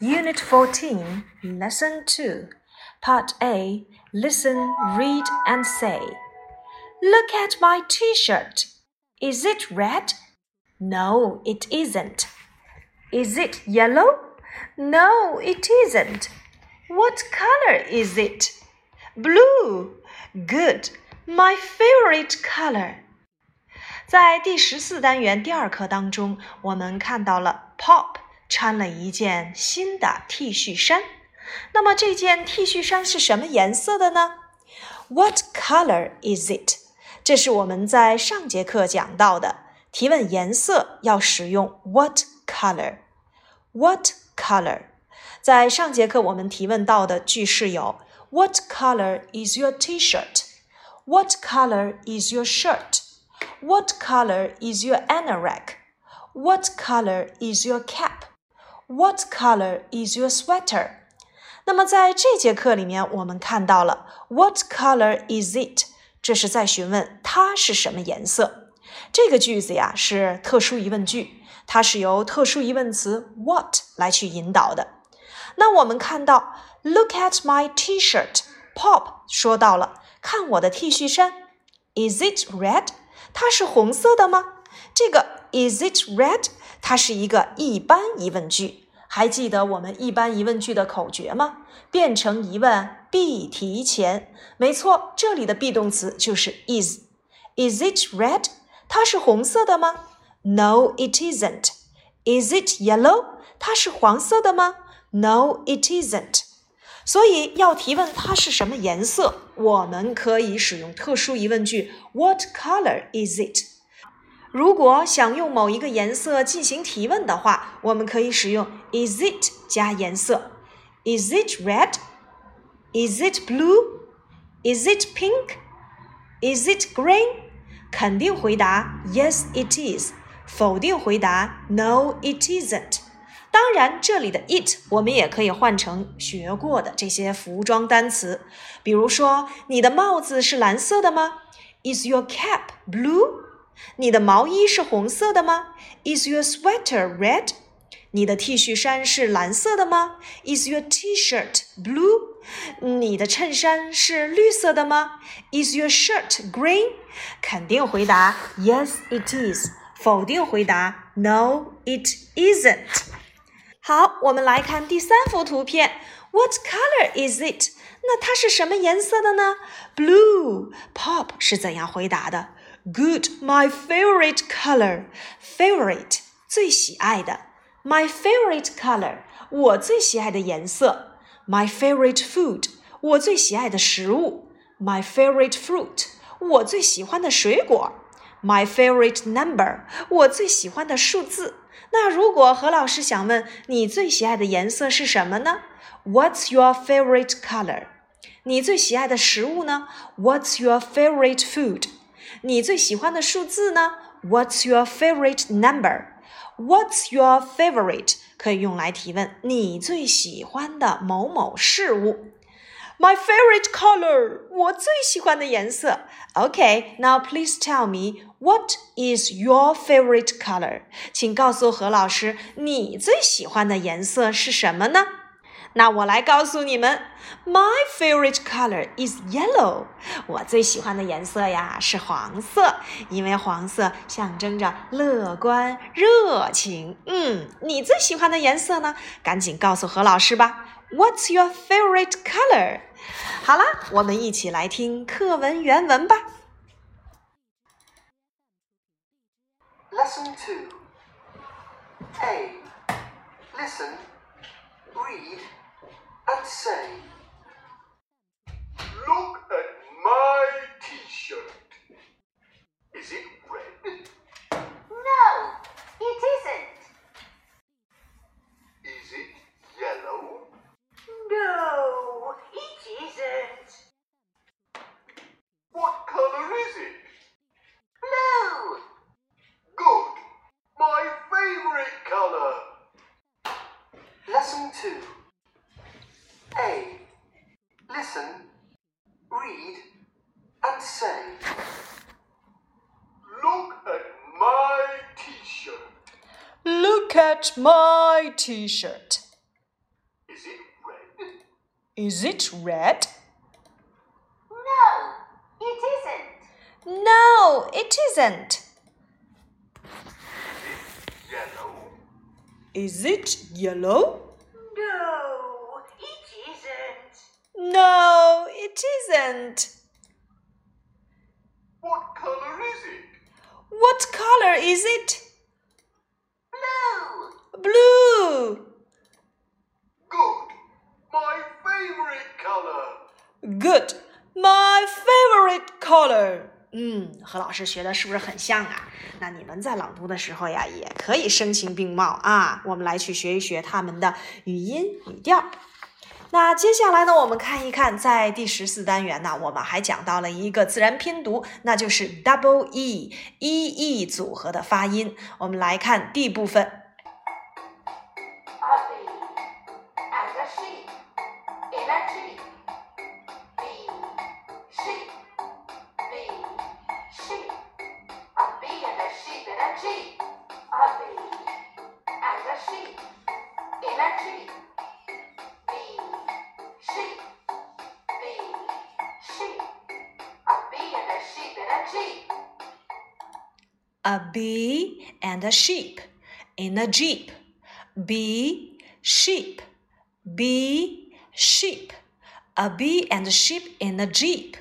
Unit 14, Lesson 2, Part A Listen, Read, and Say. Look at my t shirt. Is it red? No, it isn't. Is it yellow? No, it isn't. What color is it? Blue. Good. My favorite color. 在第十四单元第二课当中，我们看到了 Pop 穿了一件新的 T 恤衫。那么这件 T 恤衫是什么颜色的呢？What color is it？这是我们在上节课讲到的。提问颜色要使用 What color？What color？在上节课我们提问到的句式有 What color is your T-shirt？What color is your shirt？what color is your anorak? What color is your cap? What color is your sweater? 那么在这节课里面，我们看到了 What color is it？这是在询问它是什么颜色。这个句子呀是特殊疑问句，它是由特殊疑问词 what 来去引导的。那我们看到 Look at my T-shirt。Pop 说到了，看我的 T 恤衫。Is it red？它是红色的吗？这个 Is it red？它是一个一般疑问句。还记得我们一般疑问句的口诀吗？变成疑问必提前。没错，这里的 be 动词就是 is。Is it red？它是红色的吗？No, it isn't. Is it yellow？它是黄色的吗？No, it isn't. 所以要提问它是什么颜色，我们可以使用特殊疑问句 What color is it？如果想用某一个颜色进行提问的话，我们可以使用 Is it 加颜色，Is it red？Is it blue？Is it pink？Is it green？肯定回答 Yes, it is。否定回答 No, it isn't。当然，这里的 it 我们也可以换成学过的这些服装单词，比如说，你的帽子是蓝色的吗？Is your cap blue？ 你的毛衣是红色的吗？Is your sweater red？你的 T 恤衫是蓝色的吗？Is your T-shirt blue？你的衬衫是绿色的吗？Is your shirt green？肯定回答 Yes, it is。否定回答 No, it isn't。好，我们来看第三幅图片。What color is it？那它是什么颜色的呢？Blue。Pop 是怎样回答的 ？Good, my favorite color. Favorite 最喜爱的。My favorite color 我最喜爱的颜色。My favorite food 我最喜爱的食物。My favorite fruit 我最喜欢的水果。My favorite number 我最喜欢的数字。那如果何老师想问你最喜爱的颜色是什么呢？What's your favorite color？你最喜爱的食物呢？What's your favorite food？ 你最喜欢的数字呢？What's your favorite number？What's your favorite？可以用来提问你最喜欢的某某事物。My favorite color，我最喜欢的颜色。OK，now please tell me what is your favorite color？请告诉何老师，你最喜欢的颜色是什么呢？那我来告诉你们，My favorite color is yellow。我最喜欢的颜色呀是黄色，因为黄色象征着乐观、热情。嗯，你最喜欢的颜色呢？赶紧告诉何老师吧。What's your favorite color？好啦，我们一起来听课文原文吧。Lesson 2 A. Listen, read, and say. Look at my t shirt. Is it red? No, it isn't. Is it yellow? No, it isn't. What colour is it? Blue. Good. My favourite colour. Lesson 2 A. Listen, read, and say. Look at my t shirt. Look at my T-shirt. Is it red? Is it red? No, it isn't. No, it isn't. Is it Yellow. Is it yellow? No, it isn't. No, it isn't. What color is it? What color is it? Blue. Blue. Good. My favorite color. Good. My favorite color. 嗯，和老师学的是不是很像啊？那你们在朗读的时候呀，也可以声情并茂啊。我们来去学一学他们的语音语调。 那接下来呢，我们看一看，在第十四单元呢，我们还讲到了一个自然拼读，那就是 double e e e 组合的发音。我们来看 D 部分 a bee and a sheep in a jeep. Bee, sheep, bee, sheep. A bee and a sheep in a jeep.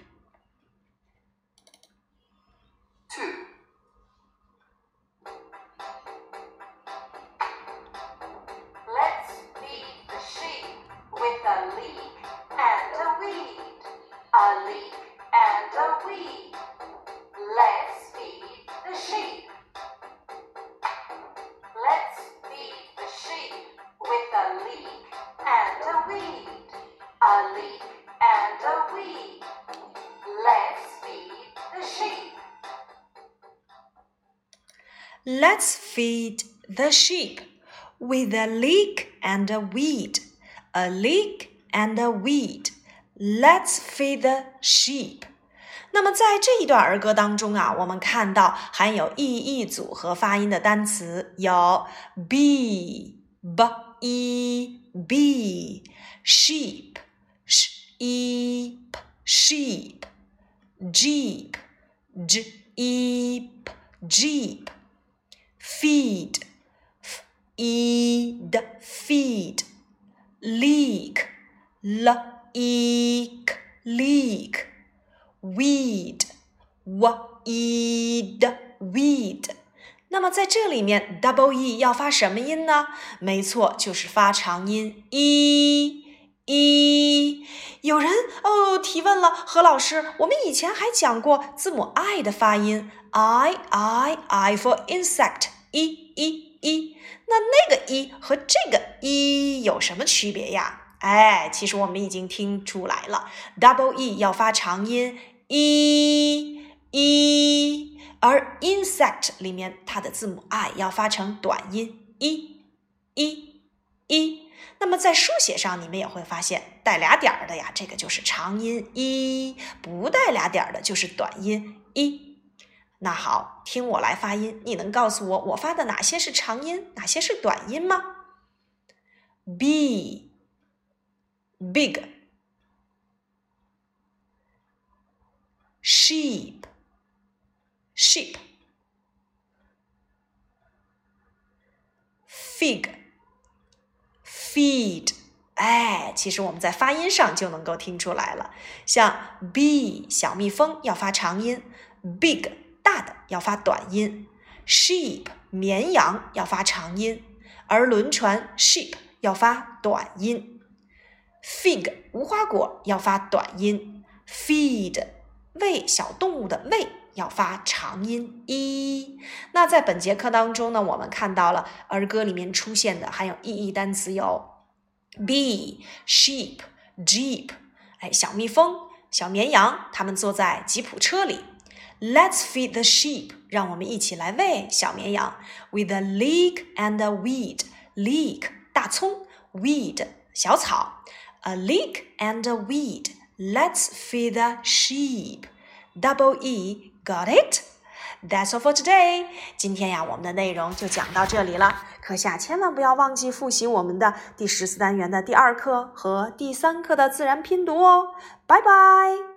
Let's feed the sheep with a leek and a weed. A leek and a weed. Let's feed the sheep. 那么在这一段儿歌当中啊，我们看到含有 e e 组合发音的单词有 bee b e bee sheep sh e p sheep jeep j e p jeep feed, f e d. Feed, leek, l e k. Leek, weed, weed, weed。那么在这里面，double e 要发什么音呢？没错，就是发长音 e。e。有人哦提问了，何老师，我们以前还讲过字母 i 的发音，i i i for insect，一一一。那那个一和这个一有什么区别呀？哎，其实我们已经听出来了，double e 要发长音一一而 insect 里面它的字母 i 要发成短音一一一。那么在书写上，你们也会发现带俩点儿的呀，这个就是长音一不带俩点儿的就是短音一。那好，听我来发音，你能告诉我我发的哪些是长音，哪些是短音吗？b big sheep sheep fig feed 哎，其实我们在发音上就能够听出来了。像 bee 小蜜蜂要发长音，big 大的要发短音，sheep 绵羊要发长音，而轮船 sheep 要发短音。fig 无花果要发短音，feed 喂小动物的喂要发长音 e。那在本节课当中呢，我们看到了儿歌里面出现的含有 e e 单词有 bee、sheep、jeep，哎，小蜜蜂、小绵羊，它们坐在吉普车里。Let's feed the sheep，让我们一起来喂小绵羊。With a leek and a weed，leek 大葱，weed 小草。A leek and a weed. Let's feed the sheep. Double E, got it? That's all for today。今天呀，我们的内容就讲到这里了。课下千万不要忘记复习我们的第十四单元的第二课和第三课的自然拼读哦。拜拜。